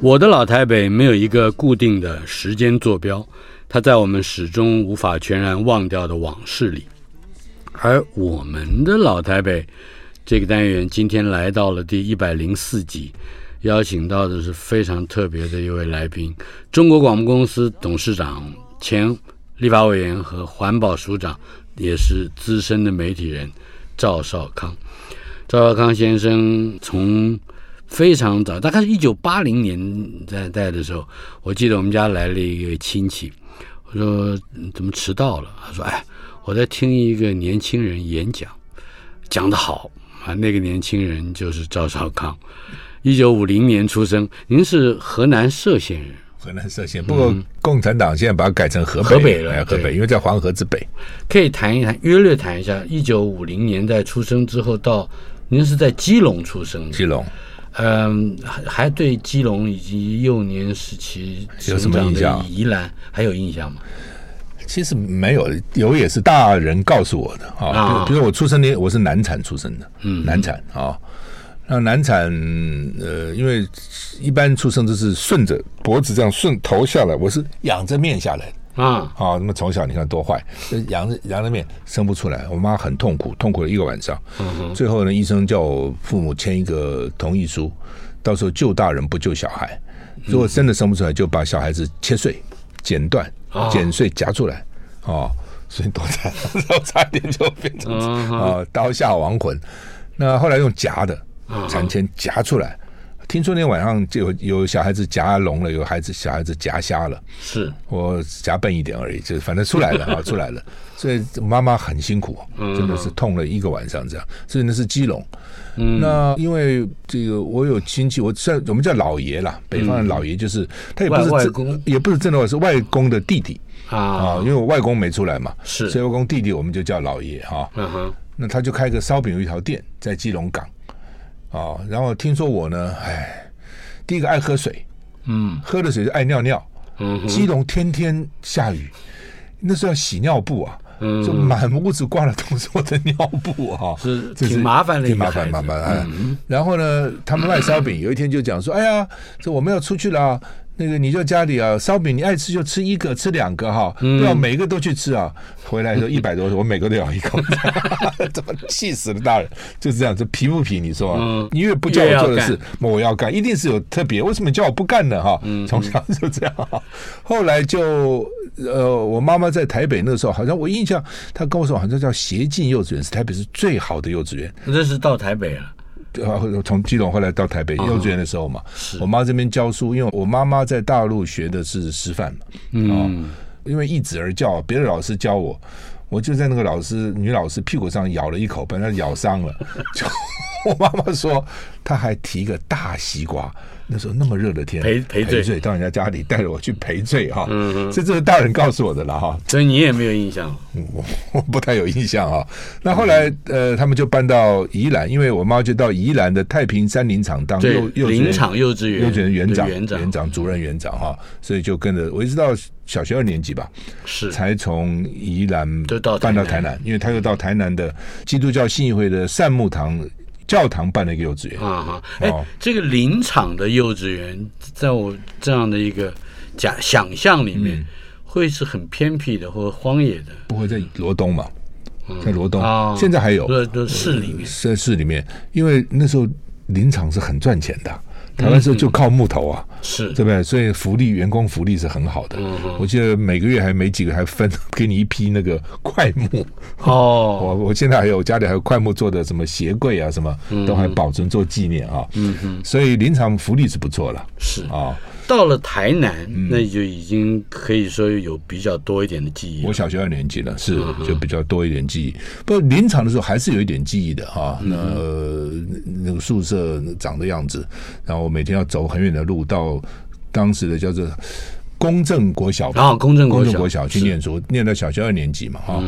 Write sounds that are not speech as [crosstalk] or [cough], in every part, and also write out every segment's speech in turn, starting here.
我的老台北没有一个固定的时间坐标，它在我们始终无法全然忘掉的往事里。而我们的老台北这个单元今天来到了第一百零四集，邀请到的是非常特别的一位来宾——中国广播公司董事长、前立法委员和环保署长，也是资深的媒体人赵少康。赵少康先生从非常早，大概是一九八零年在在的时候，我记得我们家来了一个亲戚，我说怎么迟到了？他说：“哎，我在听一个年轻人演讲，讲得好啊。”那个年轻人就是赵少康，一九五零年出生。您是河南涉县人？河南涉县，不过共产党现在把它改成河北河北河北，因为在黄河之北。可以谈一谈，约略谈一下，一九五零年代出生之后到，您是在基隆出生的？基隆。嗯，还还对基隆以及幼年时期有什么印象？宜兰还有印象吗？其实没有，有也是大人告诉我的啊。哦、比如我出生年，我是难产出生的，嗯，难产啊。那难产，呃，因为一般出生都是顺着脖子这样顺头下来，我是仰着面下来的。啊，好，那么从小你看多坏，仰着仰着面生不出来，我妈很痛苦，痛苦了一个晚上。嗯，最后呢，医生叫我父母签一个同意书，到时候救大人不救小孩，如果真的生不出来，就把小孩子切碎、剪断、剪碎夹出来。哦，所以多惨，然后差一点就变成啊刀下亡魂。那后来用夹的产钳夹出来。听说那天晚上就有有小孩子夹聋了，有孩子小孩子夹瞎了。是我夹笨一点而已，就是反正出来了 [laughs] 啊，出来了。所以妈妈很辛苦，真的是痛了一个晚上这样。所以那是基隆。嗯，那因为这个我有亲戚，我算我们叫老爷啦，北方的老爷就是他也不是外公，也不是正的，是外公的弟弟啊啊，因为我外公没出来嘛，是所以外公弟弟我们就叫老爷哈。嗯哼，那他就开个烧饼油条店在基隆港。哦，然后听说我呢，哎，第一个爱喝水，嗯，喝了水就爱尿尿，嗯，基隆天天下雨，那时候要洗尿布啊，嗯，就满屋子挂了都是我的尿布啊，[laughs] 是挺麻烦的，挺麻烦，麻烦嗯。然后呢，他们卖烧饼，有一天就讲说，哎呀，这我们要出去了。那个你就家里啊，烧饼你爱吃就吃一个，吃两个哈，不要每个都去吃啊。回来说 [laughs] 一百多，我每个都要一口，[laughs] 怎么气死了大人？就是这样，这皮不皮？你说，你越不叫我做的事，我要干，一定是有特别。为什么叫我不干呢？哈，从小就这样。后来就呃，我妈妈在台北那时候，好像我印象，她跟我说，好像叫协进幼稚园，是台北是最好的幼稚园。那是到台北了。从基隆后来到台北幼稚园的时候嘛，我妈这边教书，因为我妈妈在大陆学的是师范嘛，嗯，因为一子而教，别的老师教我，我就在那个老师女老师屁股上咬了一口，把她咬伤了。就 [laughs] 我妈妈说，她还提一个大西瓜。那时候那么热的天，赔赔罪，到人家家里带着我去赔罪哈，嗯嗯，这这是大人告诉我的了哈，所以你也没有印象，我 [laughs] 我不太有印象啊。那后来呃，他们就搬到宜兰，因为我妈就到宜兰的太平山林场当幼幼林场幼稚园。幼稚园园长园长。主任园长哈，所以就跟着我一直到小学二年级吧，是。才从宜兰搬到台南，因为他又到台南的基督教信义会的善牧堂。教堂办了一个幼稚园。啊哈，哎，这个林场的幼稚园，在我这样的一个假想象里面，会是很偏僻的或者荒野的？不会在罗东嘛？在罗东，现在还有，在市里面，在市里面，因为那时候林场是很赚钱的，台湾时候就靠木头啊，是对不对？所以福利员工福利是很好的。我记得每个月还没几个，还分 [laughs] 给你一批那个块木哦。[laughs] 我我现在还有家里还有块木做的什么鞋柜啊，什么都还保存做纪念啊。嗯嗯，所以林场福利是不错了。是啊。到了台南，那就已经可以说有比较多一点的记忆。我小学二年级了，是就比较多一点记忆。不过临场的时候还是有一点记忆的哈。那那个宿舍长的样子，然后我每天要走很远的路到当时的叫做公正国小啊，公正国小，国小去念书，念到小学二年级嘛哈。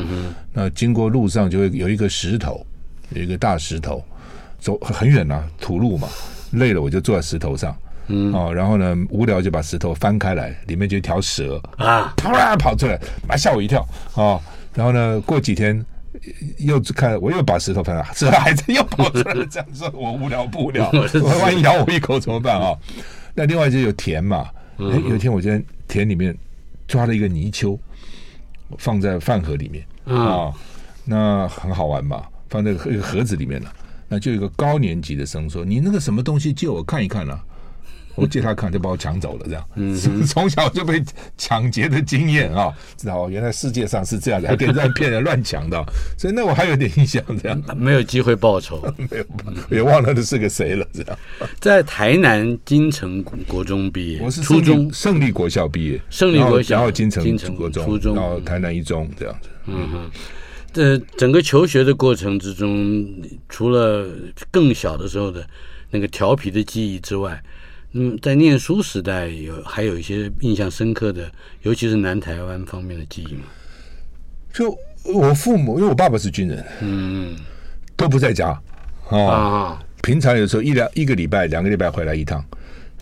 那经过路上就会有一个石头，有一个大石头，走很远呐，土路嘛，累了我就坐在石头上。嗯哦，然后呢，无聊就把石头翻开来，里面就一条蛇啊，啪啦跑出来，妈吓我一跳哦。然后呢，过几天又看，我又把石头翻了，蛇还在又跑出来了。这样说，我无聊不无聊？[laughs] 我万一咬我一口怎么办啊？那另外就有田嘛，哎，有一天我在田里面抓了一个泥鳅，放在饭盒里面啊，那很好玩嘛，放在一个盒子里面了。那就有一个高年级的生说：“你那个什么东西借我看一看呢？”我借他看，就把我抢走了，这样。嗯，[laughs] 从小就被抢劫的经验啊，知道原来世界上是这样的，还可以这样骗人乱抢的，所以那我还有点印象，这样。[laughs] 没有机会报仇，[laughs] 没有，也忘了那是个谁了，这样。在台南金城国中毕业，我是初中胜利国校毕业，胜利国校，然后金城金城国中，初中到台南一中这样子。嗯哼，这整个求学的过程之中，除了更小的时候的那个调皮的记忆之外。嗯，在念书时代有还有一些印象深刻的，尤其是南台湾方面的记忆吗？就我父母，因为我爸爸是军人，嗯，都不在家哦。啊，平常有时候一两一个礼拜、两个礼拜回来一趟，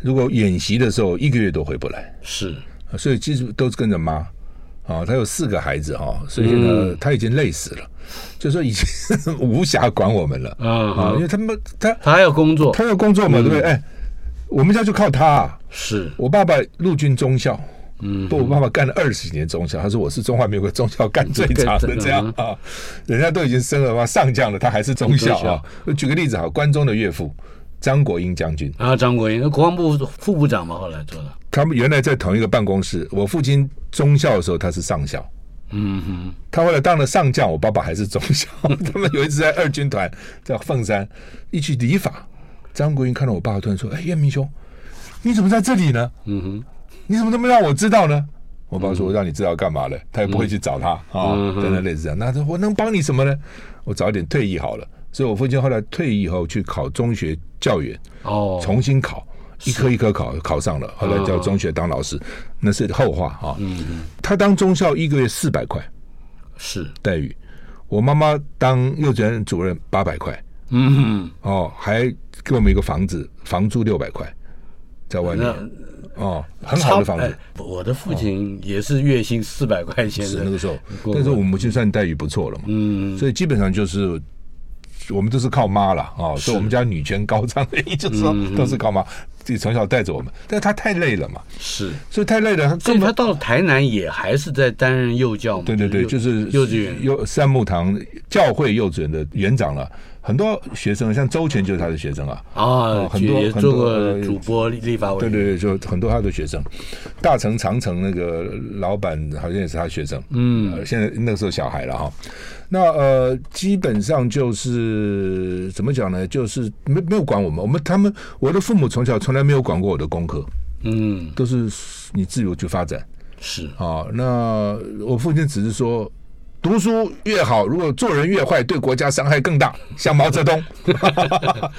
如果演习的时候一个月都回不来。是，所以其实都是跟着妈啊。他有四个孩子哈，所以呢，他已经累死了，就说已经 [laughs] 无暇管我们了啊啊，因为他们他他还要工作，他要工作嘛，对不对？哎。我们家就靠他，啊，是。我爸爸陆军中校，嗯，不，我爸爸干了二十几年中校，他说我是中华民国中校干最长的这样啊，人家都已经升了嘛上将了，他还是中校啊。我举个例子哈，关中的岳父张国英将军。啊，张国英，国防部副部长嘛，后来做的。他们原来在同一个办公室，我父亲中校的时候他是上校，嗯哼，他后来当了上将，我爸爸还是中校。[laughs] 他们有一次在二军团在凤山一起理发。张国英看到我爸，突然说：“哎，燕明兄，你怎么在这里呢？嗯哼，你怎么都没让我知道呢？”我爸说：“我让你知道干嘛呢？他也不会去找他啊，等等类似这样。那我能帮你什么呢？我早点退役好了。所以我父亲后来退役以后去考中学教员，哦，重新考，一科一科考，考上了，后来叫中学当老师，那是后话啊。嗯嗯，他当中校一个月四百块，是待遇。我妈妈当幼稚园主任八百块。嗯哼，哦，还给我们一个房子，房租六百块，在外面，哦，很好的房子。我的父亲也是月薪四百块钱的，是那个时候，但是我母亲算待遇不错了嘛。嗯，所以基本上就是我们都是靠妈了啊，所以我们家女权高涨的原因就是说都是靠妈，自己从小带着我们。但是她太累了嘛，是，所以太累了。所以她到台南也还是在担任幼教嘛。对对对，就是幼稚园、幼三木堂教会幼稚园的园长了。很多学生，像周全就是他的学生啊。啊，很多也做过主播立法委员。对对对，就很多他的学生。大成长城那个老板好像也是他学生。嗯，现在那个时候小孩了哈。那呃，基本上就是怎么讲呢？就是没没有管我们，我们他们我的父母从小从来没有管过我的功课。嗯，都是你自由去发展。是啊，那我父亲只是说。读书越好，如果做人越坏，对国家伤害更大。像毛泽东，[laughs]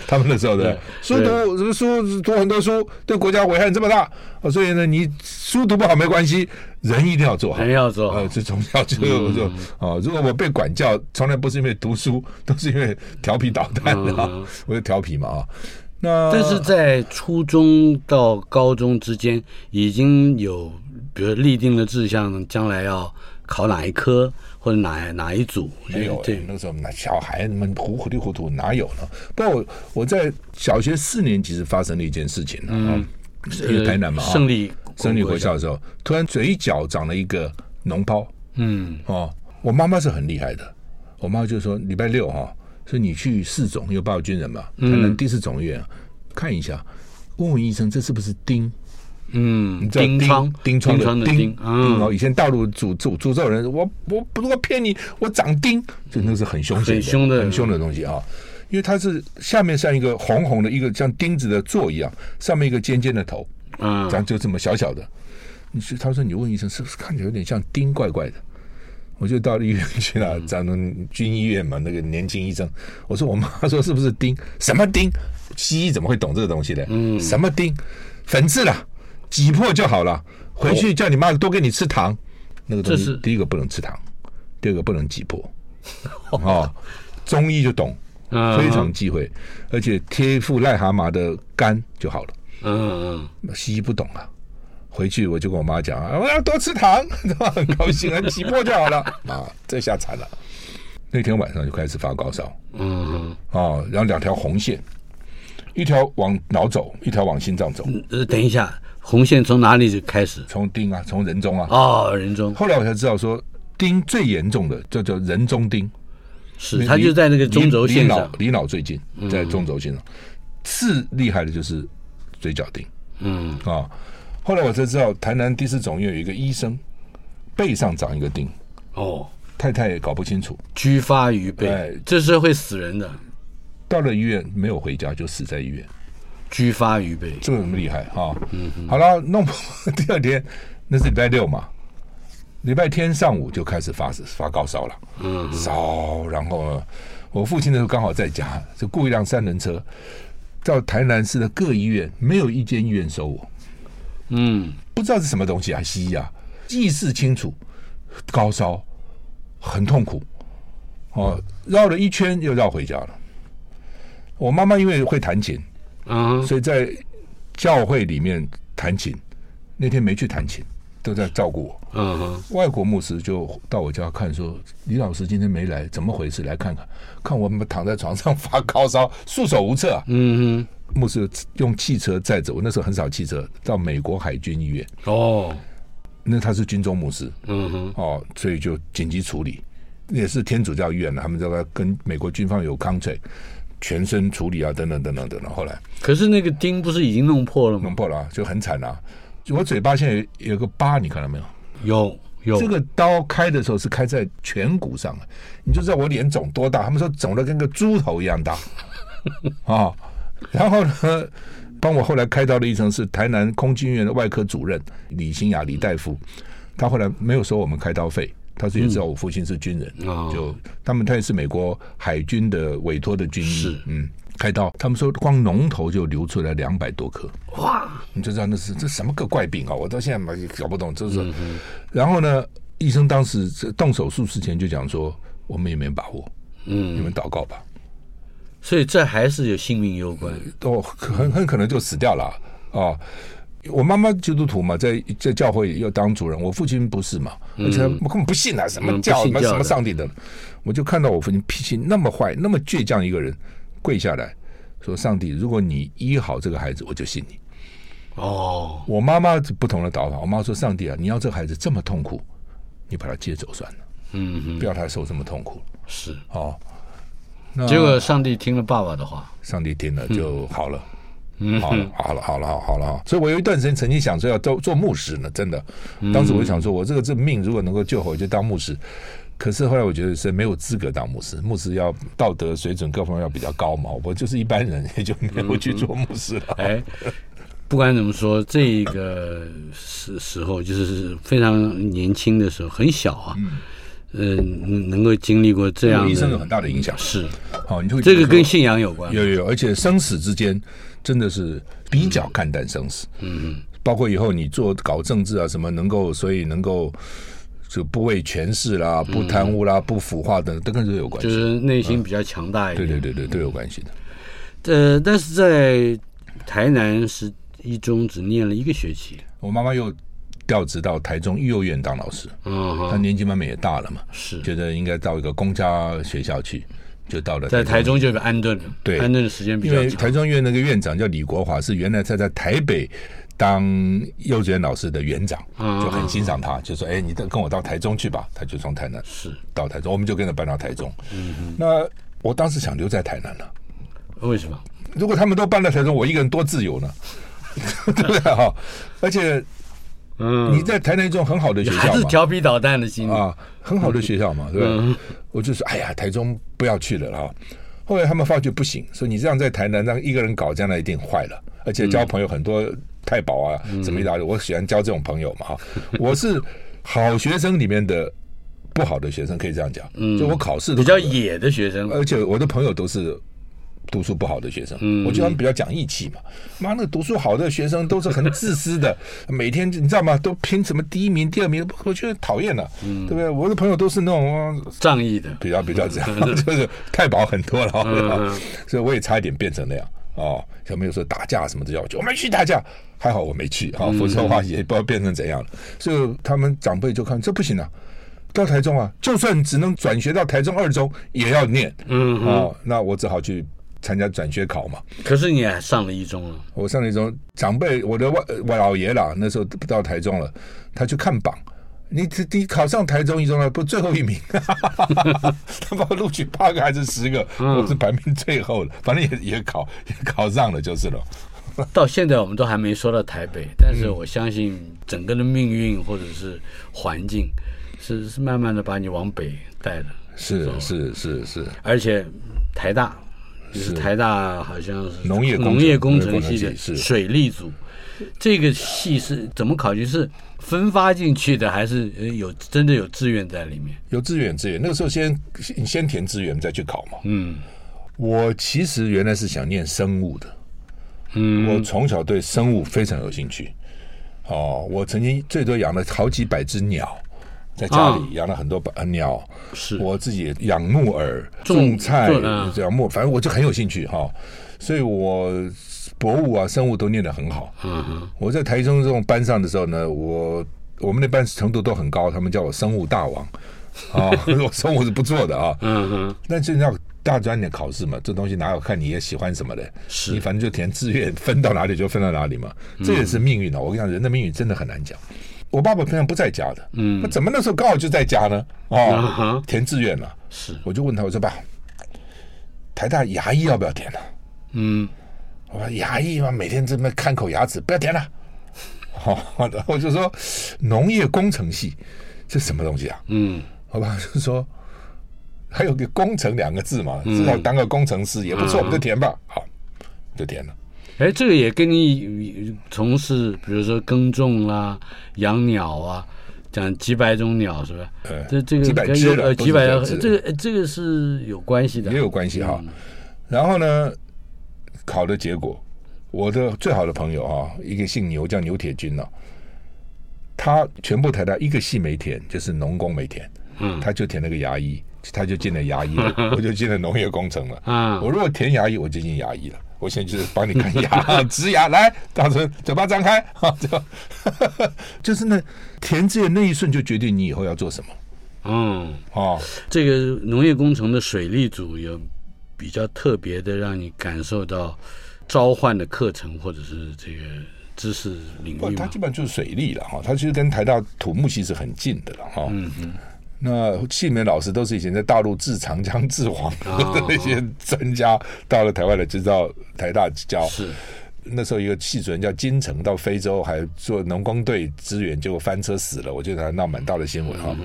他们那时候的书读什么书读很多书，对国家危害这么大。所以呢，你书读不好没关系，人一定要做好，人要做好。呃，这从小就就啊，如果我被管教，从来不是因为读书，都是因为调皮捣蛋的，我就调皮嘛啊。那但是在初中到高中之间，已经有比如立定了志向，将来要考哪一科。或者哪哪一组没有？对，那时候那小孩们糊糊里糊涂哪有呢？不过我我在小学四年级是发生了一件事情，嗯，因为台南嘛，胜利胜利回校的时候，突然嘴角长了一个脓包，嗯哦，我妈妈是很厉害的，我妈就说礼拜六哈，说你去四总，因为爸爸军人嘛，台南第四总医院看一下。问问医生，这是不是钉？嗯，钉疮，钉疮的钉，嗯，哦，以前大陆诅诅诅咒人，我我如果骗你，我长钉，就那是很凶险、很凶的、很凶的东西啊。因为它是下面像一个红红的一个像钉子的座一样，上面一个尖尖的头，嗯，这样就这么小小的。你是他说你问医生是不是看起来有点像钉，怪怪的。我就到了医院去了，咱们军医院嘛，那个年轻医生，我说我妈说是不是钉？什么钉？西医怎么会懂这个东西呢？嗯，什么钉？粉刺啦。挤破就好了，回去叫你妈多给你吃糖。那个东西，第一个不能吃糖，第二个不能挤破。[laughs] 哦，中医就懂，非常忌讳，而且贴一副癞蛤蟆的肝就好了。嗯嗯，西医不懂啊。回去我就跟我妈讲啊，我要多吃糖，[laughs] 很高兴啊，挤破就好了啊。这下惨了，那天晚上就开始发高烧。嗯嗯，哦，然后两条红线，一条往脑走，一条往心脏走。呃，等一下。红线从哪里开始？从丁啊，从人中啊。哦，人中。后来我才知道说，丁最严重的叫叫人中丁，是它就在那个中轴线上，离脑最近，在中轴线上。次厉害的就是嘴角钉。嗯啊，后来我才知道，台南第四总院有一个医生背上长一个钉。哦，太太也搞不清楚，居发于背，这是会死人的。到了医院没有回家，就死在医院。居发于背，这个很厉害哈。嗯，好了，弄 [laughs] 第二天，那是礼拜六嘛，礼拜天上午就开始发发高烧了。嗯，烧，然后我父亲那时候刚好在家，就雇一辆三轮车到台南市的各医院，没有一间医院收我。嗯，不知道是什么东西啊，西医啊，意识清楚，高烧，很痛苦。哦，绕了一圈又绕回家了。我妈妈因为会弹琴。啊，所以在教会里面弹琴，那天没去弹琴，都在照顾我。嗯哼，外国牧师就到我家看，说李老师今天没来，怎么回事？来看看，看我们躺在床上发高烧，束手无策。嗯哼，牧师用汽车载着我，那时候很少汽车，到美国海军医院。哦，那他是军中牧师。嗯哼，哦，所以就紧急处理，也是天主教医院的，他们这个跟美国军方有 contract。全身处理啊，等等等等等等。后来，可是那个钉不是已经弄破了吗？弄破了，啊，就很惨啊！我嘴巴现在有，个疤，你看到没有？有有。这个刀开的时候是开在颧骨上的，你就知道我脸肿多大。他们说肿的跟个猪头一样大啊。[laughs] 然后呢，帮我后来开刀的医生是台南空军医院的外科主任李新雅李大夫，他后来没有收我们开刀费。他是也知道我父亲是军人，嗯、就他们他也是美国海军的委托的军医，嗯，开刀，他们说光脓头就流出来两百多颗，哇！你就知道那是这什么个怪病啊！我到现在搞不懂，就是。嗯、然后呢，医生当时动手术之前就讲说，我们也没把握，嗯，你们祷告吧。所以这还是有性命攸关，都很很可能就死掉了啊。我妈妈基督徒嘛，在在教会要当主任，我父亲不是嘛，而且我根本不信啊，什么教什么什么上帝的，我就看到我父亲脾气那么坏，那么倔强一个人，跪下来说：“上帝，如果你医好这个孩子，我就信你。”哦，我妈妈不同的祷法，我妈说：“上帝啊，你要这个孩子这么痛苦，你把他接走算了，嗯哼，不要他受这么痛苦。”是。哦，结果上帝听了爸爸的话，上帝听了就好了。好了，好了，好了，好了，好。所以我有一段时间曾经想说要做做牧师呢，真的。当时我就想说，我这个这命如果能够救活，我就当牧师。可是后来我觉得是没有资格当牧师，牧师要道德水准各方面要比较高嘛。我就是一般人，也就没有去做牧师了。哎，[laughs] 不管怎么说，这个时时候就是非常年轻的时候，很小啊。嗯，能够经历过这样，医生有很大的影响。是，好，你会这个跟信仰有关，有有，而且生死之间。真的是比较看淡生死，嗯嗯，包括以后你做搞政治啊什么，能够所以能够就不畏权势啦、不贪污啦、不腐化等，都跟这有关系。就是内心比较强大一点，对对对对，都有关系的。呃，但是在台南是一中只念了一个学期，我妈妈又调职到台中育幼院当老师，嗯，她年纪慢慢也大了嘛，是觉得应该到一个公家学校去。就到了，在台中就安顿了。对，安顿的时间比较长。因为台中院那个院长叫李国华，是原来他在台北当幼稚园老师的园长，就很欣赏他，就说：“哎，你跟我到台中去吧。”他就从台南是到台中，我们就跟着搬到台中。那我当时想留在台南了，为什么？如果他们都搬到台中，我一个人多自由呢？[laughs] 对不对哈？而且，嗯，你在台南一种很好的学校嘛，还是调皮捣蛋的心啊，很好的学校嘛，对吧？我就说，哎呀，台中不要去了哈。后来他们发觉不行，说你这样在台南让一个人搞，将来一定坏了，而且交朋友很多太保啊，什么一大堆，我喜欢交这种朋友嘛哈。我是好学生里面的。不好的学生可以这样讲，嗯，就我考试比较野的学生，而且我的朋友都是读书不好的学生，嗯，我觉得他们比较讲义气嘛。妈，那读书好的学生都是很自私的，[laughs] 每天你知道吗？都拼什么第一名、第二名，我觉得讨厌了，嗯，对不对？我的朋友都是那种仗义的，比较比较这样，[laughs] [laughs] 就是太保很多了，嗯，所以我也差一点变成那样哦。小朋友说打架什么的要求，我没去打架，还好我没去啊，否则的话也不知道变成怎样了。所以他们长辈就看这不行啊。到台中啊，就算只能转学到台中二中，也要念。嗯，哦，那我只好去参加转学考嘛。可是你还上了一中了。我上了一中，长辈我的外外老爷啦，那时候到台中了，他去看榜。你你考上台中一中了，不最后一名？[laughs] 他把我录取八个还是十个？嗯、我是排名最后的，反正也也考也考上了就是了。[laughs] 到现在我们都还没说到台北，但是我相信整个的命运或者是环境。是是慢慢的把你往北带的，是是是是，而且台大是台大好像是农业农业工程系的水利组，这个系是怎么考虑？是分发进去的，还是有真的有志愿在里面？有志愿志愿，那个时候先你先填志愿再去考嘛。嗯，我其实原来是想念生物的，嗯，我从小对生物非常有兴趣。哦，我曾经最多养了好几百只鸟。在家里养了很多鸟，是我自己养木耳、种菜、养木，反正我就很有兴趣哈。所以我博物啊、生物都念得很好。嗯哼，我在台中这种班上的时候呢，我我们那班程度都很高，他们叫我生物大王啊。[laughs] 我生物是不错的啊。嗯哼，但是要大专的考试嘛，这东西哪有看你也喜欢什么的？是你反正就填志愿，分到哪里就分到哪里嘛。这也是命运啊！我跟你讲，人的命运真的很难讲。我爸爸平常不在家的，嗯，那怎么那时候刚好就在家呢？哦，填志愿了，是，我就问他，我说爸，台大牙医要不要填呢？嗯，我说牙医嘛，每天这么看口牙齿，不要填了。好的，我就说农业工程系，这什么东西啊？嗯，好吧就说还有个工程两个字嘛，至少当个工程师也不错，我们就填吧。好，就填了。哎，这个也跟你从事，比如说耕种啊、养鸟啊，讲几百种鸟是吧？呃，这这个几百只呃几百这个这个是有关系的，也有关系哈。然后呢，考的结果，我的最好的朋友啊，一个姓牛叫牛铁军呢，他全部台大一个系没填，就是农工没填，嗯，他就填了个牙医，他就进了牙医了，[laughs] 我就进了农业工程了。啊，我如果填牙医，我就进牙医了。我现在就是帮你看 [laughs] 牙，植牙来，大声，嘴巴张开，[laughs] 哈，就 [laughs] 就是那填字的那一瞬，就决定你以后要做什么。嗯，哦，这个农业工程的水利组有比较特别的，让你感受到召唤的课程，或者是这个知识领域吗？它基本上就是水利了哈，它其实跟台大土木系是很近的了哈。嗯嗯。那系里面老师都是以前在大陆治长江、治黄河的那些专家，到了台湾来就到台大教。是那时候一个系主任叫金城，到非洲还做农工队支援，结果翻车死了。我觉得他闹蛮大的新闻哈。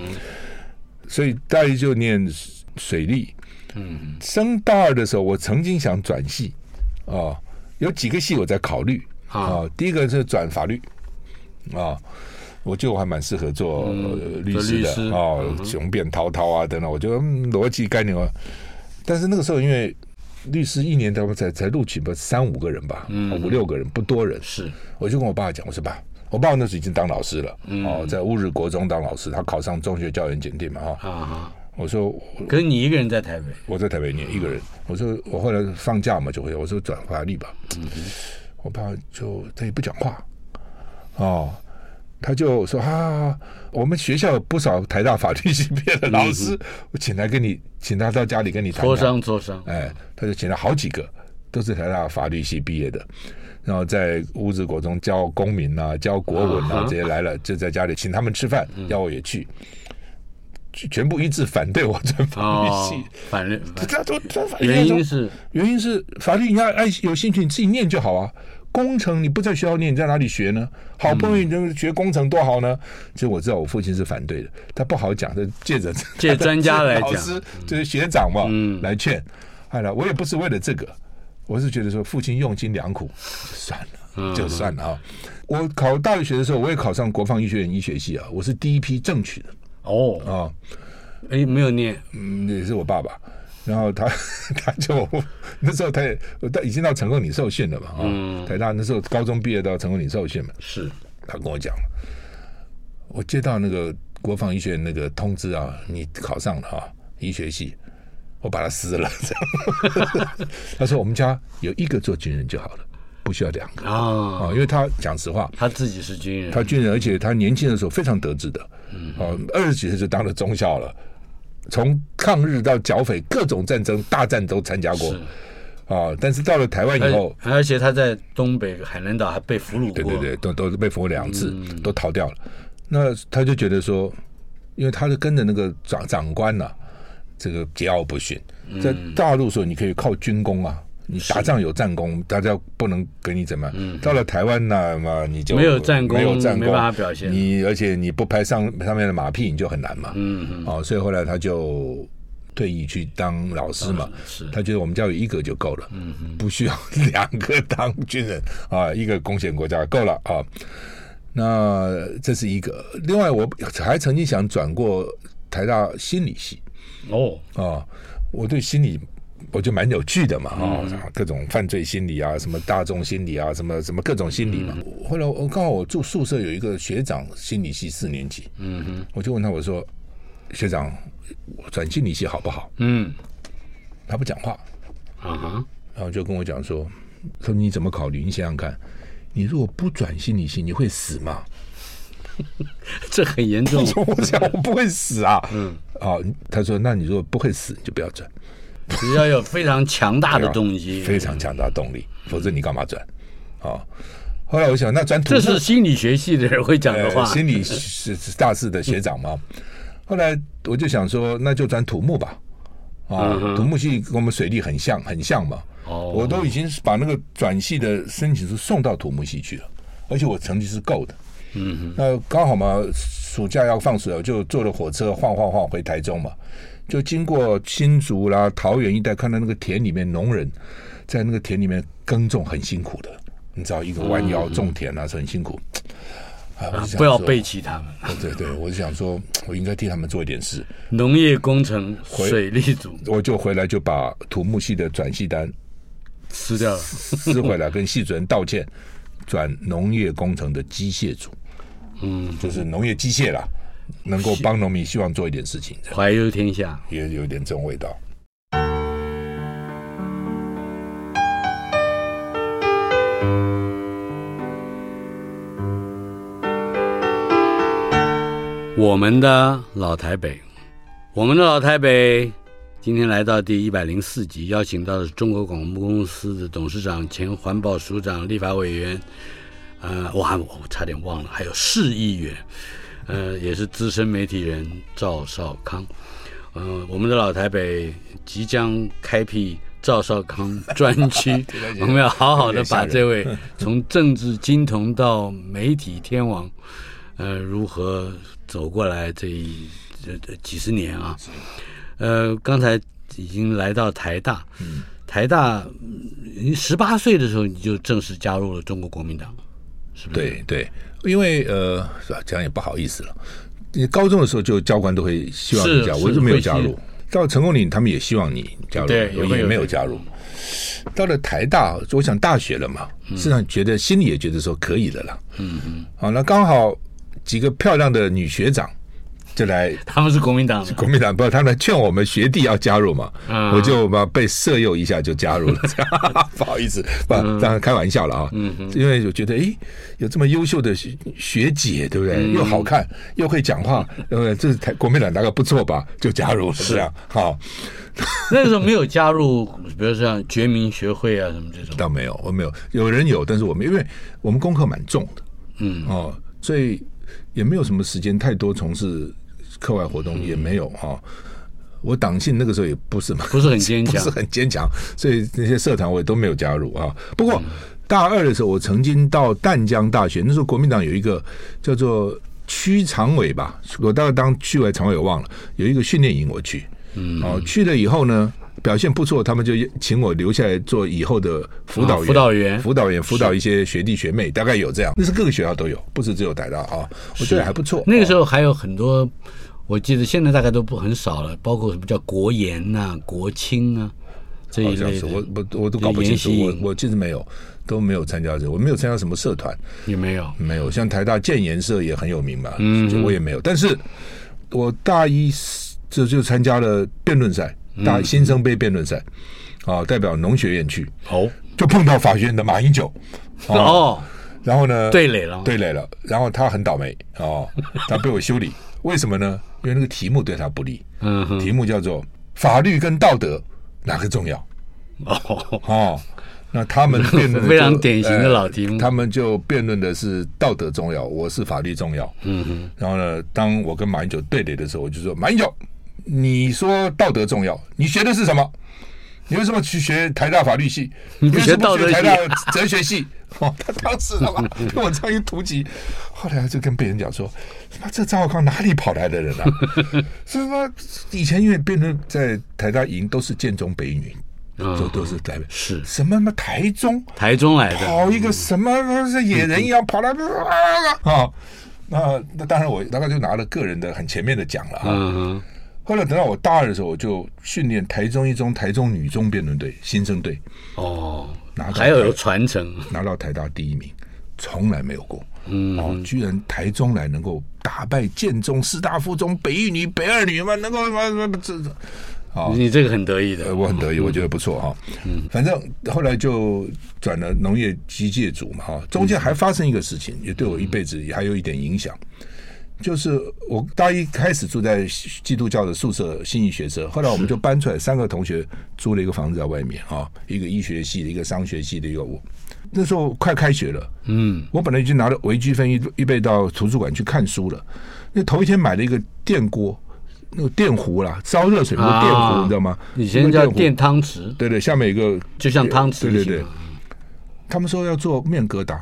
所以大一就念水利。嗯，升大二的时候，我曾经想转系啊，有几个系我在考虑啊。第一个是转法律啊。我觉得我还蛮适合做律师的哦，雄辩滔滔啊等等，我觉得逻辑概念啊。但是那个时候，因为律师一年他们才才录取不三五个人吧，五六个人不多人。是，我就跟我爸讲，我说爸，我爸那时候已经当老师了，哦，在乌日国中当老师，他考上中学教员检定嘛哈。啊我说，可是你一个人在台北？我在台北念一个人。我说我后来放假嘛就回，我说转法律吧。我爸就他也不讲话，哦。他就说啊，我们学校有不少台大法律系毕业的老师，嗯、我请他跟你，请他到家里跟你谈谈。磋商磋商。哎，他就请了好几个，都是台大法律系毕业的，然后在乌日国中教公民啊，教国文啊，这些来了就在家里请他们吃饭，要我也去，全部一致反对我转法律系。哦、反正，他都转法律系，原因是原因是法律你要爱有兴趣，你自己念就好啊。工程你不在学校念，你在哪里学呢？好不容易能学工程多好呢？其实我知道我父亲是反对的，他不好讲，他借着 [laughs] 借专家来讲，[laughs] 老师就是学长嘛，嗯，来劝。好了，我也不是为了这个，我是觉得说父亲用心良苦，算了，就算了啊。我考大学的时候，我也考上国防医学院医学系啊，我是第一批正取的。哦啊，哎，没有念，嗯，也是我爸爸。然后他 [laughs] 他就那时候他也他已经到成功岭受训了嘛啊，嗯、台大那时候高中毕业到成功岭受训嘛，是他跟我讲，我接到那个国防医学院那个通知啊，你考上了啊，医学系，我把它撕了。[laughs] 他说我们家有一个做军人就好了，不需要两个啊、哦、因为他讲实话，他自己是军人，他军人，而且他年轻的时候非常得志的，嗯，哦，二十几岁就当了中校了。从抗日到剿匪，各种战争大战都参加过，啊！但是到了台湾以后，而且他在东北海南岛还被俘虏过，对对对，都都是被俘虏两次，嗯、都逃掉了。那他就觉得说，因为他是跟着那个长长官呐、啊，这个桀骜不驯，在大陆时候你可以靠军功啊。你打仗有战功，大家不能给你怎么样？到了台湾那嘛，你就没有战功，没有战功，没办法表现。你而且你不拍上上面的马屁，你就很难嘛。嗯嗯。哦，所以后来他就退役去当老师嘛。是。他觉得我们教育一个就够了，嗯嗯，不需要两个当军人啊，一个贡献国家够了啊。那这是一个。另外，我还曾经想转过台大心理系。哦。啊，我对心理。我就蛮有趣的嘛，啊、哦，各种犯罪心理啊，什么大众心理啊，什么什么各种心理嘛。嗯、后来我刚好我住宿舍有一个学长，心理系四年级，嗯哼，我就问他，我说学长，我转心理系好不好？嗯，他不讲话，啊哈，然后就跟我讲说，他说你怎么考虑？你想想看，你如果不转心理系，你会死吗？[laughs] 这很严重。[laughs] 我想我不会死啊，嗯，啊，他说那你如果不会死，你就不要转。[laughs] 只要有非常强大的动机，非常强大的动力，否则你干嘛转？啊！后来我想，那转土木，这是心理学系的人会讲的话。[laughs] 心理是大四的学长嘛。后来我就想说，那就转土木吧。啊，土木系跟我们水利很像，很像嘛。哦，我都已经把那个转系的申请书送到土木系去了，而且我成绩是够的。嗯哼，那刚好嘛，暑假要放暑假，就坐了火车晃晃晃回台中嘛。就经过新竹啦、桃园一带，看到那个田里面农人在那个田里面耕种，很辛苦的。你知道，一个弯腰种田啊，是很辛苦。啊，不要背弃他们。对对，我就想说，我应该替他们做一点事。农业工程水利组，我就回来就把土木系的转系单撕掉了，撕回来跟系主任道歉，转农业工程的机械组。嗯，就是农业机械啦。能够帮农民，希望做一点事情，怀忧天下也有点这种味道。我们的老台北，我们的老台北，今天来到第一百零四集，邀请到的是中国广播公司的董事长、前环保署长、立法委员，呃，我还我差点忘了，还有市议员。呃，也是资深媒体人赵少康，呃，我们的老台北即将开辟赵少康 [laughs] 专区，我们要好好的把这位 [laughs] 从政治金童到媒体天王，呃，如何走过来这一这这几十年啊，呃，刚才已经来到台大，台大，你十八岁的时候你就正式加入了中国国民党，是不是？对对。因为呃，是吧？这样也不好意思了。你高中的时候就教官都会希望你加入，我就没有加入。到成功岭，他们也希望你加入，我也没有加入。到了台大，我想大学了嘛，实际上觉得心里也觉得说可以的了。嗯嗯。好，那刚好几个漂亮的女学长。就来，他们是国民党，国民党不，他们劝我们学弟要加入嘛，嗯、我就把被色诱一下就加入了，[laughs] [laughs] 不好意思，不，当然开玩笑了啊，嗯、因为我觉得，哎，有这么优秀的学学姐，对不对？嗯、又好看，又会讲话，[laughs] 对不对？这是台国民党大概不错吧？就加入了，是。这样。好，那个时候没有加入，比如说像觉民学会啊什么这种，倒没有，我没有，有人有，但是我们，因为我们功课蛮重的，嗯。哦，所以也没有什么时间太多从事。课外活动也没有哈，我党性那个时候也不是嘛，不是很坚强，[laughs] 不是很坚强，所以那些社团我也都没有加入啊。不过大二的时候，我曾经到淡江大学，那时候国民党有一个叫做区常委吧，我大概当区委常委，我忘了，有一个训练营，我去，嗯，哦，去了以后呢，表现不错，他们就请我留下来做以后的辅导员，辅导员，辅导员，辅导一些学弟学妹，大概有这样，那是各个学校都有，不是只有台大啊，我觉得还不错。那个时候还有很多，我记得现在大概都不很少了，包括什么叫国研呐、啊、国青啊这一类的，我我我都搞不清楚，我我其实没有。都没有参加这，我没有参加什么社团，也没有，没有。像台大建研社也很有名嘛，嗯，就我也没有。但是我大一就就参加了辩论赛，大新生杯辩论赛，啊，代表农学院去，哦，就碰到法学院的马英九，哦，然后呢，对垒了，对垒了，然后他很倒霉，哦，他被我修理，为什么呢？因为那个题目对他不利，嗯，题目叫做法律跟道德哪个重要？哦，哦。那他们辩论 [laughs] 非常典型的老题目，呃，他们就辩论的是道德重要，我是法律重要。嗯哼。然后呢，当我跟马英九对垒的时候，我就说：马英九，你说道德重要，你学的是什么？你为什么去学台大法律系？你不学道德系？台大哲学系？哦，[laughs] 他当时他妈跟我这样一突击，后来就跟别人讲说：他妈这赵少康哪里跑来的人啊？[laughs] 是吗？以前因为变成在台大赢都是建中北女。都都是台北，是什么什台中，台中来的，跑一个什么像野人一样跑来啊！那那当然，我大概就拿了个人的很前面的奖了啊。后来等到我大二的时候，我就训练台中一中、台中女中辩论队新生队哦，拿还有传承，拿到台大第一名，从来没有过。嗯，哦，居然台中来能够打败建中、师大附中、北一女、北二女嘛，能够这这。好，你这个很得意的，我很得意，我觉得不错哈。嗯，反正后来就转了农业机械组嘛哈。中间还发生一个事情，也对我一辈子也还有一点影响，就是我大一开始住在基督教的宿舍信义学社，后来我们就搬出来，三个同学租了一个房子在外面啊，一个医学系的，一个商学系的，一个我。那时候快开学了，嗯，我本来已经拿了微积分预预备到图书馆去看书了，那头一天买了一个电锅。那个电壶啦，烧热水那个电壶，你知道吗？以前叫电汤匙。对对，下面有一个就像汤匙。对对对。他们说要做面疙瘩，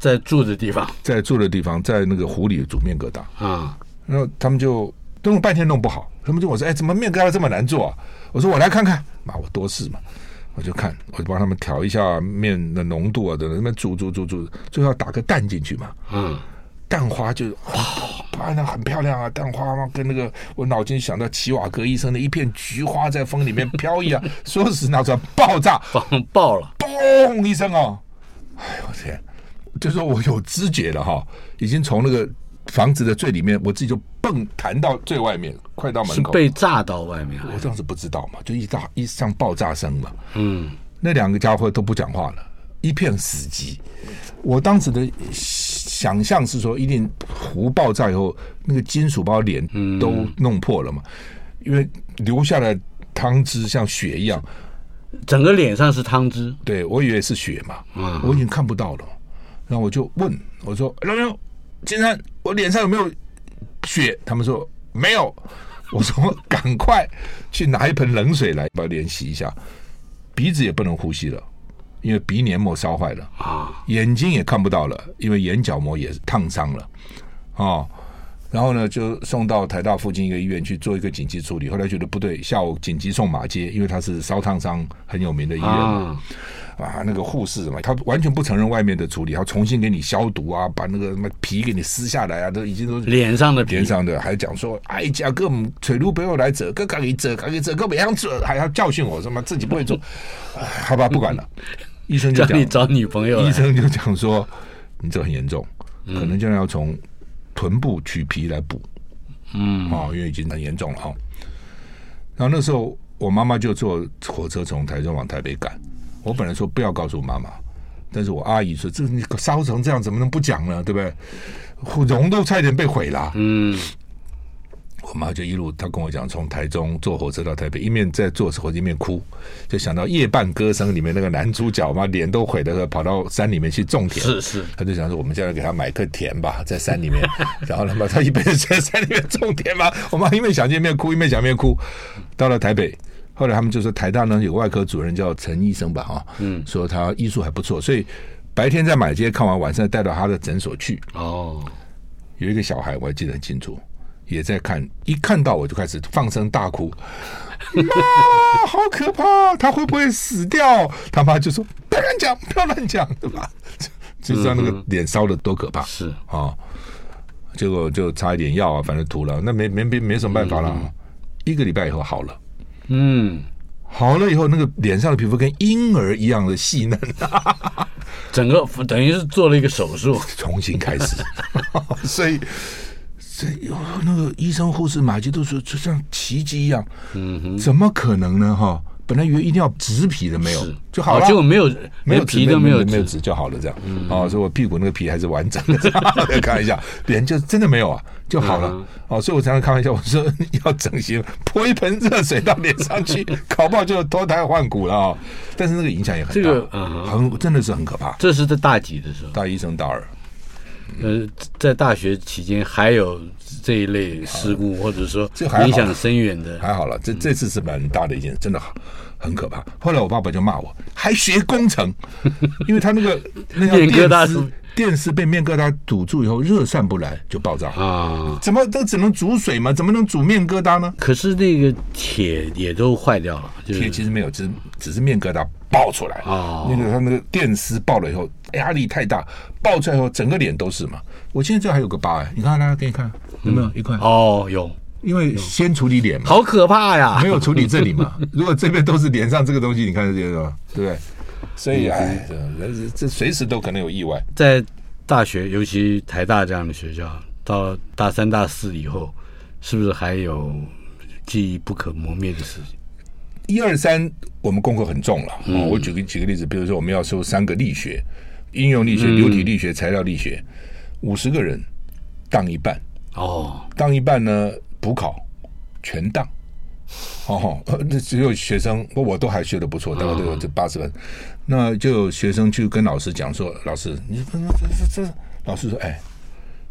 在住的地方，在住的地方，在那个湖里煮面疙瘩啊。然后他们就弄了半天弄不好，他们就我说：“哎，怎么面疙瘩这么难做啊？”我说：“我来看看。”妈，我多事嘛，我就看，我就帮他们调一下面的浓度啊，等等，那边煮煮煮煮，最后要打个蛋进去嘛。嗯。蛋花就哇，那很漂亮啊！蛋花嘛，跟那个我脑筋想到齐瓦格医生的一片菊花在风里面飘逸啊，[laughs] 说是拿出来爆炸，[laughs] 爆了，嘣一声哦！哎呦我天！就说我有知觉了哈，已经从那个房子的最里面，我自己就蹦弹到最外面，快到门口，是被炸到外面。我当时不知道嘛，就一大一声爆炸声嘛。嗯，那两个家伙都不讲话了，一片死寂。我当时的。想象是说，一定壶爆炸以后，那个金属把我脸都弄破了嘛？嗯、因为留下来汤汁像血一样，整个脸上是汤汁。对，我以为是血嘛，嗯、我已经看不到了。然后我就问我说：“老刘，金山，我脸上有没有血？”他们说没有。[laughs] 我说：“赶快去拿一盆冷水来把脸洗一下，鼻子也不能呼吸了。”因为鼻黏膜烧坏了啊，眼睛也看不到了，因为眼角膜也烫伤了，哦，然后呢就送到台大附近一个医院去做一个紧急处理。后来觉得不对，下午紧急送马街，因为他是烧烫伤很有名的医院嘛，啊，啊，那个护士什么，他完全不承认外面的处理，他重新给你消毒啊，把那个什么皮给你撕下来啊，都已经都脸上的脸上的，还讲说哎，家哥们腿路不要来折，哥赶紧折，赶紧折，哥别想折，还要教训我什么自己不会做，[laughs] 好吧，不管了。医生就讲你找女朋友，医生就讲说你这很严重，可能将来要从臀部取皮来补，嗯，啊，因为已经很严重了哈。然后那时候我妈妈就坐火车从台中往台北赶，我本来说不要告诉我妈妈，但是我阿姨说这你烧成这样怎么能不讲呢？对不对？容都差点被毁了，嗯。我妈就一路，她跟我讲，从台中坐火车到台北，一面在坐火车一面哭，就想到《夜半歌声》里面那个男主角嘛，脸都毁了，跑到山里面去种田。是是，他就想说，我们将来给他买个田吧，在山里面，[laughs] 然后他妈他一辈子在山里面种田嘛。我妈一面想一面哭，一面想一面哭。到了台北，后来他们就说台大呢有个外科主任叫陈医生吧，哈，嗯，说他医术还不错，所以白天在马街看完，晚上带到他的诊所去。哦，有一个小孩我还记得很清楚，也在看，一看到我就开始放声大哭，[laughs] 妈，好可怕，他会不会死掉？他妈就说不要乱讲，不要乱讲，对吧？[laughs] 就知道那个脸烧的多可怕。是啊、哦，结果就擦一点药啊，反正涂了，那没没没没什么办法了。嗯、一个礼拜以后好了，嗯。好了以后，那个脸上的皮肤跟婴儿一样的细嫩，整个等于是做了一个手术，重新开始。[laughs] 所以，所以那个医生护士马吉都说，就像奇迹一样。嗯哼，怎么可能呢？哈。本来以为一定要植皮的，没有就好了，结果没有没有皮都没有没有植就好了，这样。哦，所以我屁股那个皮还是完整的，开玩笑，脸就真的没有啊，就好了。哦，所以我常常开玩笑，我说要整形，泼一盆热水到脸上去，搞不好就脱胎换骨了啊！但是那个影响也很大，这个很真的是很可怕。这是在大几的时候，大一升大二，呃，在大学期间还有这一类事故，或者说影响深远的，还好了，这这次是蛮大的一件，真的好。很可怕。后来我爸爸就骂我，还学工程，[laughs] 因为他那个那个电丝电丝被面疙瘩堵住以后，热散不来就爆炸啊！怎么都只能煮水嘛？怎么能煮面疙瘩呢？可是那个铁也都坏掉了，铁其实没有，只只是面疙瘩爆出来啊。那个他那个电丝爆了以后，压力太大，爆出来以后整个脸都是嘛。我现在这还有个疤哎，你看，大家给你看有没有一块？哦，有。因为先处理脸嘛，好可怕呀！没有处理这里嘛。[laughs] 如果这边都是脸上这个东西，你看这些是吧？对不对？所以哎，这这随时都可能有意外。在大学，尤其台大这样的学校，到大三、大四以后，是不是还有记忆不可磨灭的事情？一二三，我们功课很重了。嗯，我举个举个例子，比如说我们要修三个力学：应用力学、流体力学、材料力学，五十个人当一半。哦，当一半呢？补考全当，哦，那只有学生，我我都还学的不错，大概都有这八十分。嗯、那就有学生去跟老师讲说：“老师，你这这这，老师说，哎，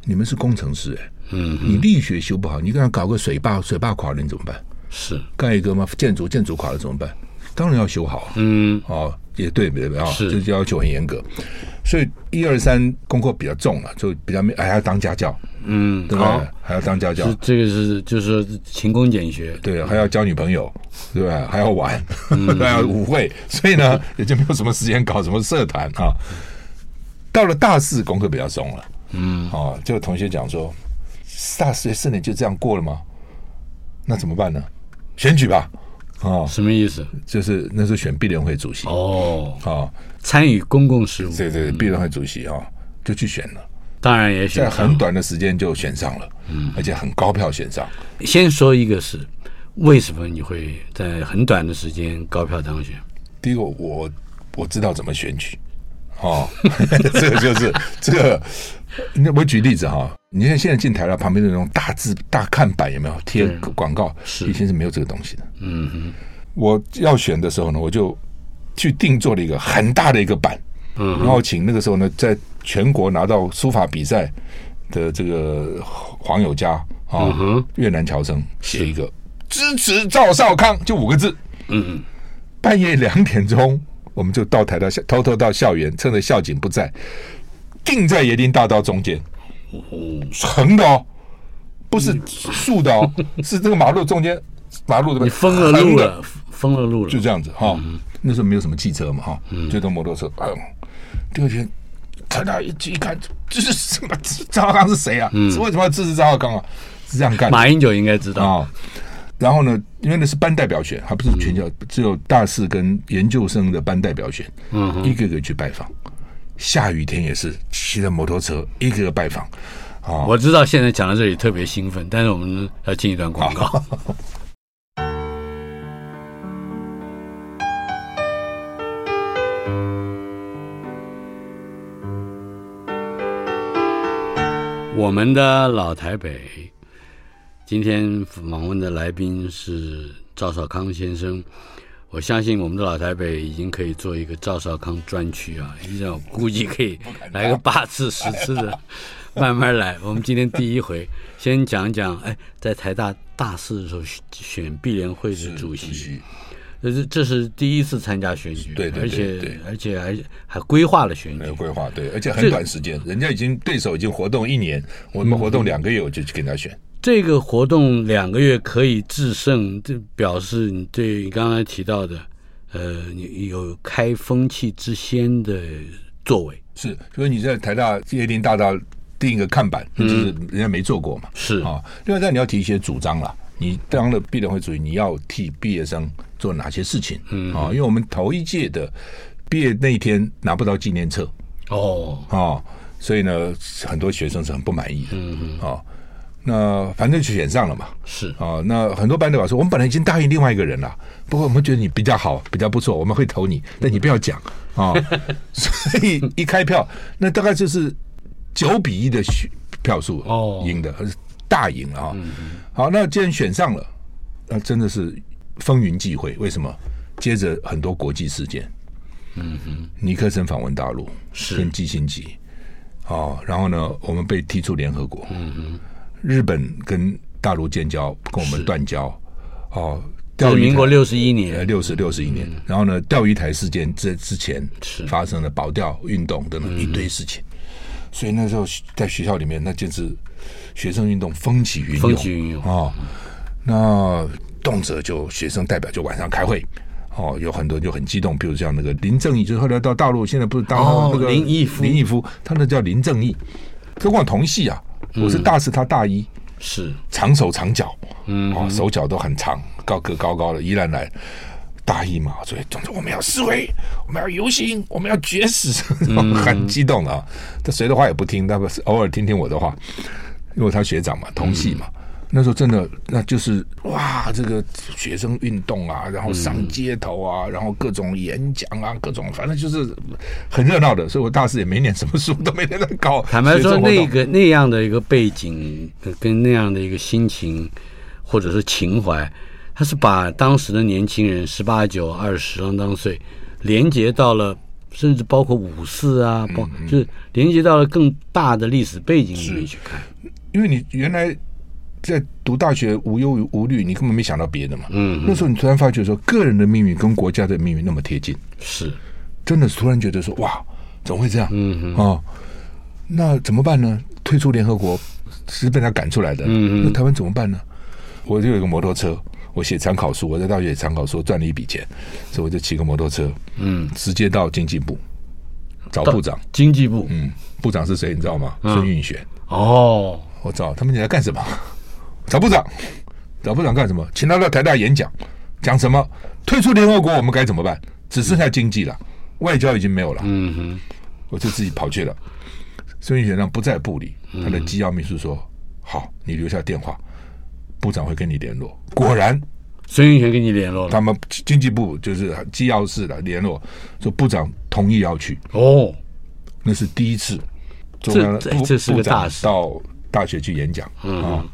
你们是工程师，哎，嗯，你力学修不好，你给他搞个水坝，水坝垮了你怎么办？是盖一个嘛，建筑建筑垮了怎么办？当然要修好，嗯，哦，也对，对不对啊？是，就要求很严格。所以一二三功课比较重了，就比较没，还要当家教。”嗯，对吧？还要当家教，这个是就是勤工俭学，对，还要交女朋友，对吧？还要玩，[laughs] 还要舞会，所以呢，也就没有什么时间搞什么社团啊。到了大四，功课比较松了，嗯，哦，就同学讲说，大四四年就这样过了吗？那怎么办呢？选举吧，啊，什么意思？就是那时候选毕联会主席。哦，哦，参与公共事务，对对，毕联会主席哦，就去选了。当然也选在很短的时间就选上了，嗯，而且很高票选上。先说一个是为什么你会在很短的时间高票当选？第一个，我我知道怎么选举，哦，[laughs] 这个就是这个。那我举例子哈，你看现在进台了，旁边那种大字大看板有没有贴广告？是以前是没有这个东西的。嗯哼，我要选的时候呢，我就去定做了一个很大的一个板，嗯，然后请那个时候呢在。全国拿到书法比赛的这个黄友嘉啊，越南侨生写一个支持赵少康，就五个字。嗯嗯，半夜两点钟，我们就到台大校，偷偷到校园，趁着校警不在，定在椰林大道中间，横的哦，不是竖的哦，[laughs] 是这个马路中间，马路这边你封了路了，封了路了，就这样子哈。那时候没有什么汽车嘛哈，就坐摩托车。嗯，第二天。看到一一看，这是什么？赵浩刚是谁啊？为什么要支持赵浩刚啊？是这样干。马英九应该知道啊。然后呢，因为那是班代表选，还不是全校，只有大四跟研究生的班代表选。嗯，一个个去拜访，下雨天也是骑着摩托车一个个拜访。啊，我知道现在讲到这里特别兴奋，但是我们要进一段广告。[laughs] 我们的老台北，今天访问的来宾是赵少康先生。我相信我们的老台北已经可以做一个赵少康专区啊，依照估计可以来个八次十次的，[laughs] 慢慢来。我们今天第一回先讲讲，哎，在台大大四的时候选毕联会的主席，这是这是第一次参加选举，对对对，而且而且还还规划了选举，有规划，对，而且很短时间，人家已经对手已经活动一年，我们活动两个月，我就去跟他选。这个活动两个月可以制胜，这表示你对你刚才提到的，呃，你有开风气之先的作为。是，所以你在台大椰林大大定一个看板，就是人家没做过嘛。是啊，另外，但你要提一些主张了。你当了毕联会主席，你要替毕业生做哪些事情？嗯啊，因为我们头一届的毕业那一天拿不到纪念册哦啊，所以呢，很多学生是很不满意的。嗯嗯啊。那反正就选上了嘛，是啊。那很多班代表说，我们本来已经答应另外一个人了，不过我们觉得你比较好，比较不错，我们会投你，但你不要讲啊。[laughs] 所以一开票，那大概就是九比一的票数哦，赢的，大赢了啊。好，那既然选上了，那真的是风云际会。为什么？接着很多国际事件，嗯哼，尼克森访问大陆是跟基辛格，哦，然后呢，我们被踢出联合国，嗯哼。日本跟大陆建交，跟我们断交，哦，钓鱼民国六十一年，呃，六十六十一年，然后呢，钓鱼台事件这之前发生了保钓运动等等一堆事情，所以那时候在学校里面，那就是学生运动风起云涌，风起云涌。啊，那动辄就学生代表就晚上开会，哦，有很多人就很激动，比如像那个林正义，就是后来到大陆，现在不是当那个林毅夫，林毅夫，他那叫林正义，跟我同系啊。我是大四，他大一，是长手长脚，嗯，哦，手脚都很长，高个高高的，依然来大一嘛，所以总之我们要示威，我们要游行，我们要绝食，[laughs] 很激动啊！他谁的话也不听，他不是偶尔听听我的话，因为他学长嘛，同系嘛。那时候真的，那就是哇，这个学生运动啊，然后上街头啊，嗯、然后各种演讲啊，各种反正就是很热闹的。所以我大四也没念什么书，都没在那搞。[laughs] 坦白说，那个那样的一个背景跟那样的一个心情或者是情怀，他是把当时的年轻人十八九、二十啷当岁，连接到了，甚至包括五四啊，包、就是连接到了更大的历史背景里面去看。因为你原来。在读大学无忧无虑，你根本没想到别的嘛。嗯，那时候你突然发觉说，个人的命运跟国家的命运那么贴近，是，真的突然觉得说，哇，怎么会这样？嗯嗯哦，那怎么办呢？退出联合国是被他赶出来的。嗯嗯，那台湾怎么办呢？我就有一个摩托车，我写参考书，我在大学写参考书赚了一笔钱，所以我就骑个摩托车，嗯，直接到经济部找部长。经济部，嗯，部长是谁？你知道吗？孙运璇。哦，我知道，他们你来干什么？找部长，找部长干什么？请他到台大演讲，讲什么？退出联合国，我们该怎么办？只剩下经济了，外交已经没有了。嗯哼，我就自己跑去了。孙运璇让不在部里，他的机要秘书说：“好，你留下电话，部长会跟你联络。”果然，孙运璇跟你联络了。他们经济部就是机要室的联络，说部长同意要去。哦，那是第一次，这这是个大事。到大学去演讲啊。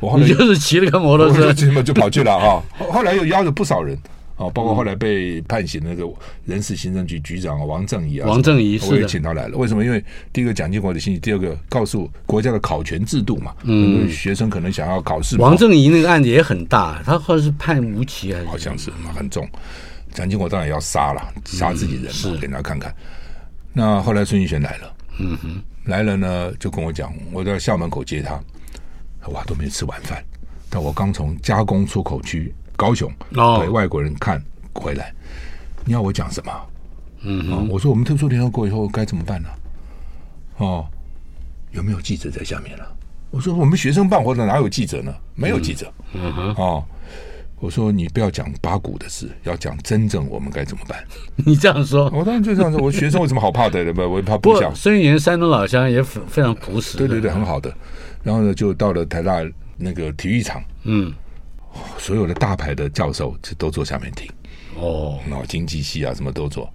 我后来就是骑了个摩托车，就就跑去了 [laughs] 哈。后来又邀了不少人啊，包括后来被判刑的那个人事行政局局长王正仪啊，王正仪我也请他来了。为什么？因为第一个蒋经国的信息，第二个告诉国家的考权制度嘛。嗯，学生可能想要考试。王正仪那个案子也很大，他后来是判无期还是？好像是很重。蒋经国当然要杀了，杀自己人嘛，给大家看看。那后来孙运璇来了，嗯哼，来了呢，就跟我讲，我在校门口接他。哇，都没吃晚饭，但我刚从加工出口区高雄给外国人看回来。你要我讲什么？嗯、哦，我说我们退出联合国以后该怎么办呢？哦，有没有记者在下面了？我说我们学生办活动哪有记者呢？没有记者。嗯哼。哦，我说你不要讲八股的事，要讲真正我们该怎么办？[laughs] 你这样说，我当然就这样说。我学生为什么好怕的？对不？我怕 [laughs] 不想。孙运璇山东老乡也非非常朴实。对对对，很好的。然后呢，就到了台大那个体育场，嗯，所有的大牌的教授就都坐下面听，哦，然后经济系啊什么都做。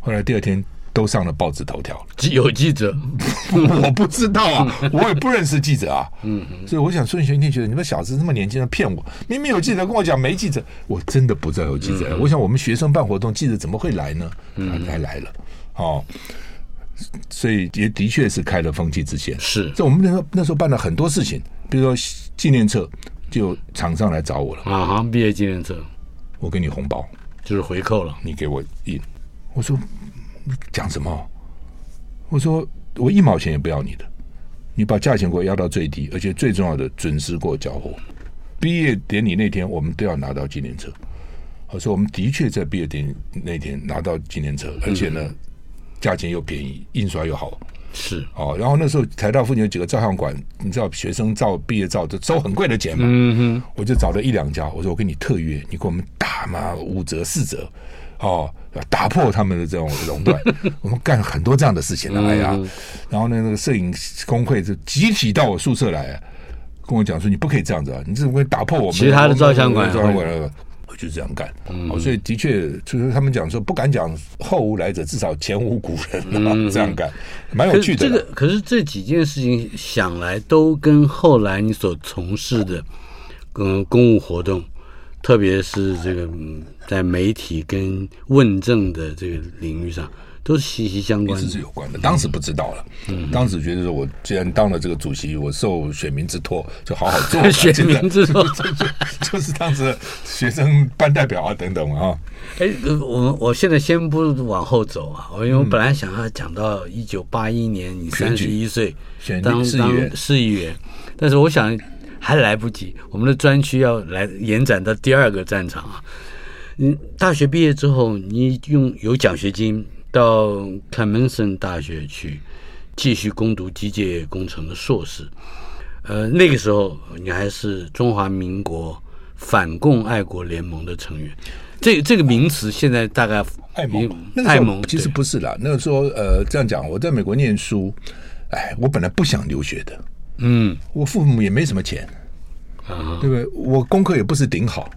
后来第二天都上了报纸头条，有记者，[laughs] 我不知道啊，我也不认识记者啊，嗯，所以我想孙运璇一定觉得你们小子那么年轻的骗我，明明有记者跟我讲没记者，我真的不知道有记者。嗯、我想我们学生办活动，记者怎么会来呢？嗯，还来了，哦。所以也的确是开了风气之先。是，这我们那时候那时候办了很多事情，比如说纪念册，就厂商来找我了。啊，毕业纪念册，我给你红包，就是回扣了。你给我印，我说你讲什么？我说我一毛钱也不要你的，你把价钱给我压到最低，而且最重要的准时给我交货。毕业典礼那天，我们都要拿到纪念册。我说我们的确在毕业典礼那天拿到纪念册，而且呢，价钱又便宜，印刷又好。是哦，然后那时候台大附近有几个照相馆，你知道学生照毕业照都收很贵的钱嘛。嗯哼，我就找了一两家，我说我给你特约，你给我们打嘛五折四折，哦，打破他们的这种垄断。[laughs] 我们干很多这样的事情的，哎呀，然后呢，那个摄影工会就集体到我宿舍来，跟我讲说你不可以这样子啊，你怎么会打破我们其他的照相馆？照相馆我就这样干，哦，所以的确就是他们讲说不敢讲后无来者，至少前无古人啊，这样干，蛮有趣的。这个可是这几件事情想来都跟后来你所从事的嗯公务活动，特别是这个在媒体跟问政的这个领域上。都是息息相关的，是有关的。当时不知道了，嗯，当时觉得说，我既然当了这个主席，我受选民之托，就好好做。[laughs] 选民之托，就 [laughs] 就就是当时学生班代表啊等等啊。哎，我我现在先不往后走啊，我因为我本来想要讲到一九八一年你三十一岁当市议员，市议员，但是我想还来不及，我们的专区要来延展到第二个战场啊。嗯，大学毕业之后，你用有奖学金。到 Clemson 大学去继续攻读机械工程的硕士，呃，那个时候你还是中华民国反共爱国联盟的成员。这这个名词现在大概爱盟，爱盟其实不是啦。那个时候，呃，这样讲，我在美国念书，哎，我本来不想留学的，嗯，我父母也没什么钱，啊，对不对？我功课也不是顶好。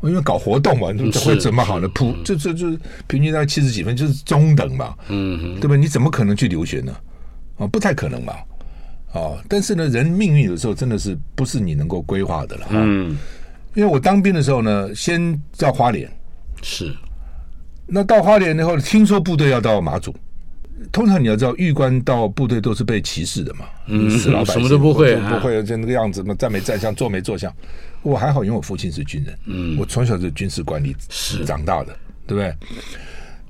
因为搞活动嘛，怎会怎么好呢？普？就就就平均大概七十几分，就是中等嘛，嗯哼，对吧？你怎么可能去留学呢？啊，不太可能嘛，啊！但是呢，人命运有时候真的是不是你能够规划的了，嗯。因为我当兵的时候呢，先到花莲，是。那到花莲以后，听说部队要到马祖，通常你要知道，狱官到部队都是被歧视的嘛，嗯，死老百姓什么都不会，不会就那个样子嘛，站没站相，坐没坐相。我还好，因为我父亲是军人，嗯，我从小是军事管理是长大的，对不对？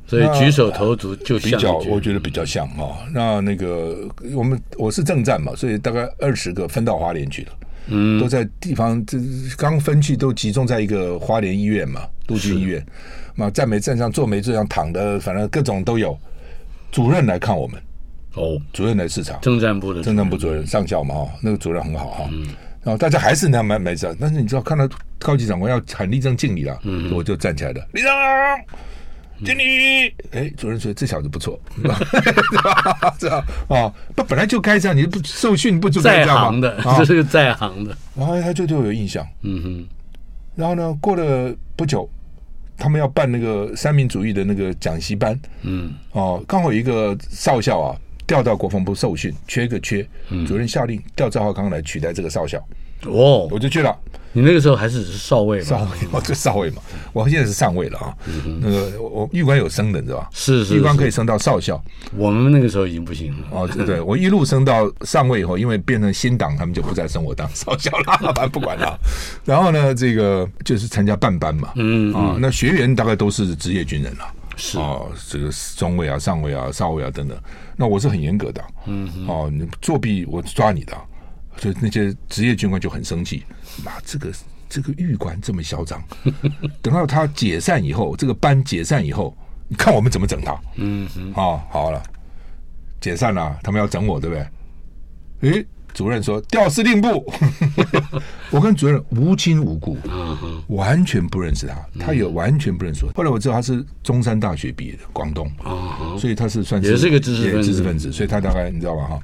所以举手投足就比较，我觉得比较像啊。那那个我们我是正战嘛，所以大概二十个分到花莲去了，嗯，都在地方，这刚分去都集中在一个花莲医院嘛，陆军医院，嘛站没站上，坐没坐上，躺的，反正各种都有。主任来看我们，哦，主任来视察，政战部的政战部主任上校嘛，哈，那个主任很好哈。然后大家还是那样没没事，但是你知道看到高级长官要喊立正敬礼了，嗯，我就站起来了，立正敬礼。哎，主任说这小子不错，这 [laughs] 样啊，不本来就该这样，你不受训不就该这样吗？在行的，这是个在行的。然后他就对我有印象，嗯哼。然后呢，过了不久，他们要办那个三民主义的那个讲习班，嗯，哦，刚好有一个少校啊。调到国防部受训，缺一个缺，主任下令调赵浩康来取代这个少校。哦，我就去了。你那个时候还是只是少尉嘛，少尉，我就少尉嘛。我现在是上尉了啊。那个我预官有升的，知道吧？是是，预官可以升到少校。我们那个时候已经不行了。哦，对对，我一路升到上尉以后，因为变成新党，他们就不再升我当少校了，[laughs] 反正不管了。然后呢，这个就是参加半班嘛。嗯啊，那学员大概都是职业军人了。是哦，这个中尉啊、上尉啊、少尉啊等等。那我是很严格的，嗯，哦，你作弊我抓你的，所以那些职业军官就很生气。妈，这个这个狱官这么嚣张，[laughs] 等到他解散以后，这个班解散以后，你看我们怎么整他？嗯嗯，啊，好了，解散了，他们要整我，对不对？诶。主任说调司令部，[laughs] 我跟主任无亲无故，完全不认识他，他也完全不认识我。后来我知道他是中山大学毕业的，广东，所以他是算是也是个知识分子，知识分子，所以他大概你知道吧？哈，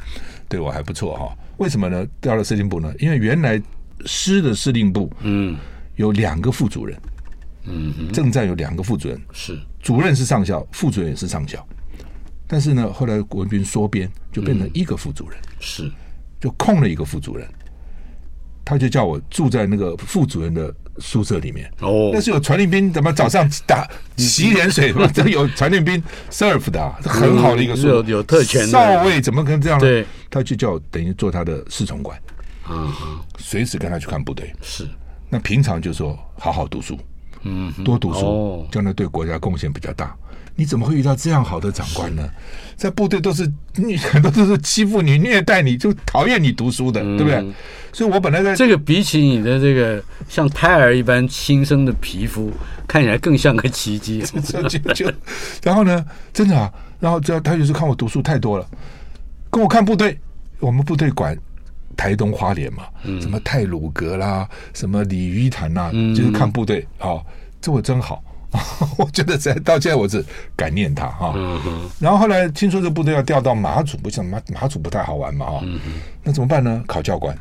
对我还不错哈。为什么呢？调到司令部呢？因为原来师的司令部，嗯，有两个副主任，嗯，正战有两个副主任，是。主任是上校，副主任也是上校，但是呢，后来国军缩编，就变成一个副主任，是。就空了一个副主任，他就叫我住在那个副主任的宿舍里面。哦，那是有传令兵怎么早上打洗脸水嘛？这有传令兵 serve 的，很好的一个宿舍，有有特权。少尉怎么可能这样呢？对，他就叫我等于做他的侍从官，啊，随时跟他去看部队。是，那平常就说好好读书，嗯，多读书，将来对国家贡献比较大。你怎么会遇到这样好的长官呢？在部队都是你很多都是欺负你、虐待你，就讨厌你读书的，对不对？所以我本来在这个比起你的这个像胎儿一般新生的皮肤，看起来更像个奇迹。[laughs] 就就就，然后呢，真的啊，然后就他就是看我读书太多了，跟我看部队，我们部队管台东花莲嘛，什么泰鲁阁啦，什么鲤鱼潭呐，就是看部队啊，这我真好。[laughs] 我觉得在到现在我是感念他哈，然后后来听说这部队要调到马祖，不像马马祖不太好玩嘛哈，那怎么办呢？考教官，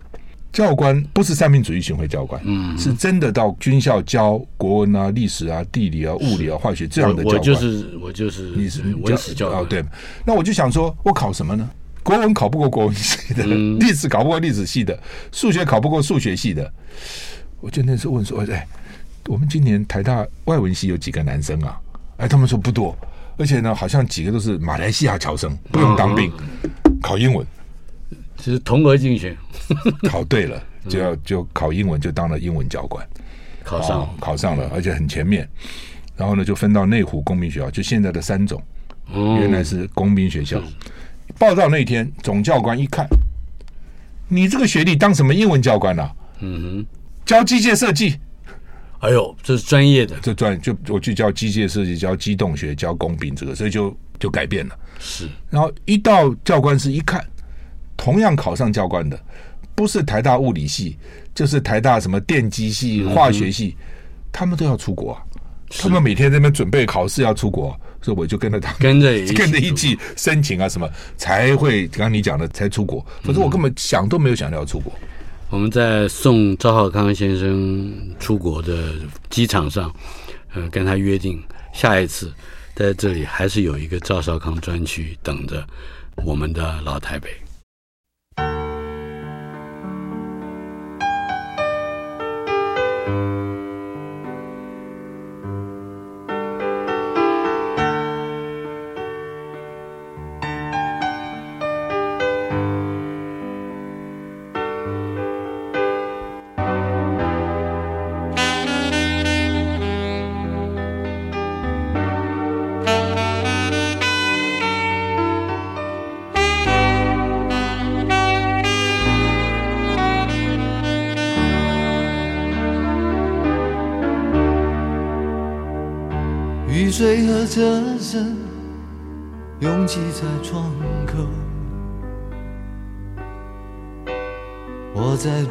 教官不是三民主义巡回教官，嗯是真的到军校教国文啊、历史啊、地理啊、物理啊、化学这样的教官。我就是我就是你是文史教官对。那我就想说，我考什么呢？国文考不过国文系的，历史考不过历史系的，数学考不过数学系的。我就那时候问说，哎。我们今年台大外文系有几个男生啊？哎，他们说不多，而且呢，好像几个都是马来西亚侨生，不用当兵，考英文，其实同额竞选，[laughs] 考对了就要就考英文，就当了英文教官，考上考上了，而且很前面。然后呢，就分到内湖工兵学校，就现在的三种，原来是工兵学校。报到那天，总教官一看，你这个学历当什么英文教官啊？嗯哼，教机械设计。哎呦，这是专业的，这专就我去教机械设计，教机动学，教工兵这个，所以就就改变了。是，然后一到教官室一看，同样考上教官的，不是台大物理系，就是台大什么电机系、化学系，嗯、他们都要出国啊。他们每天在那边准备考试要出国，所以我就跟着他跟着跟着一起 [laughs] 申请啊什么，才会刚刚你讲的才出国，可是我根本想都没有想到要出国。我们在送赵浩康先生出国的机场上，呃，跟他约定下一次在这里还是有一个赵少康专区等着我们的老台北。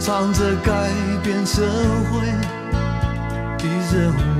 唱着改变社会的任务，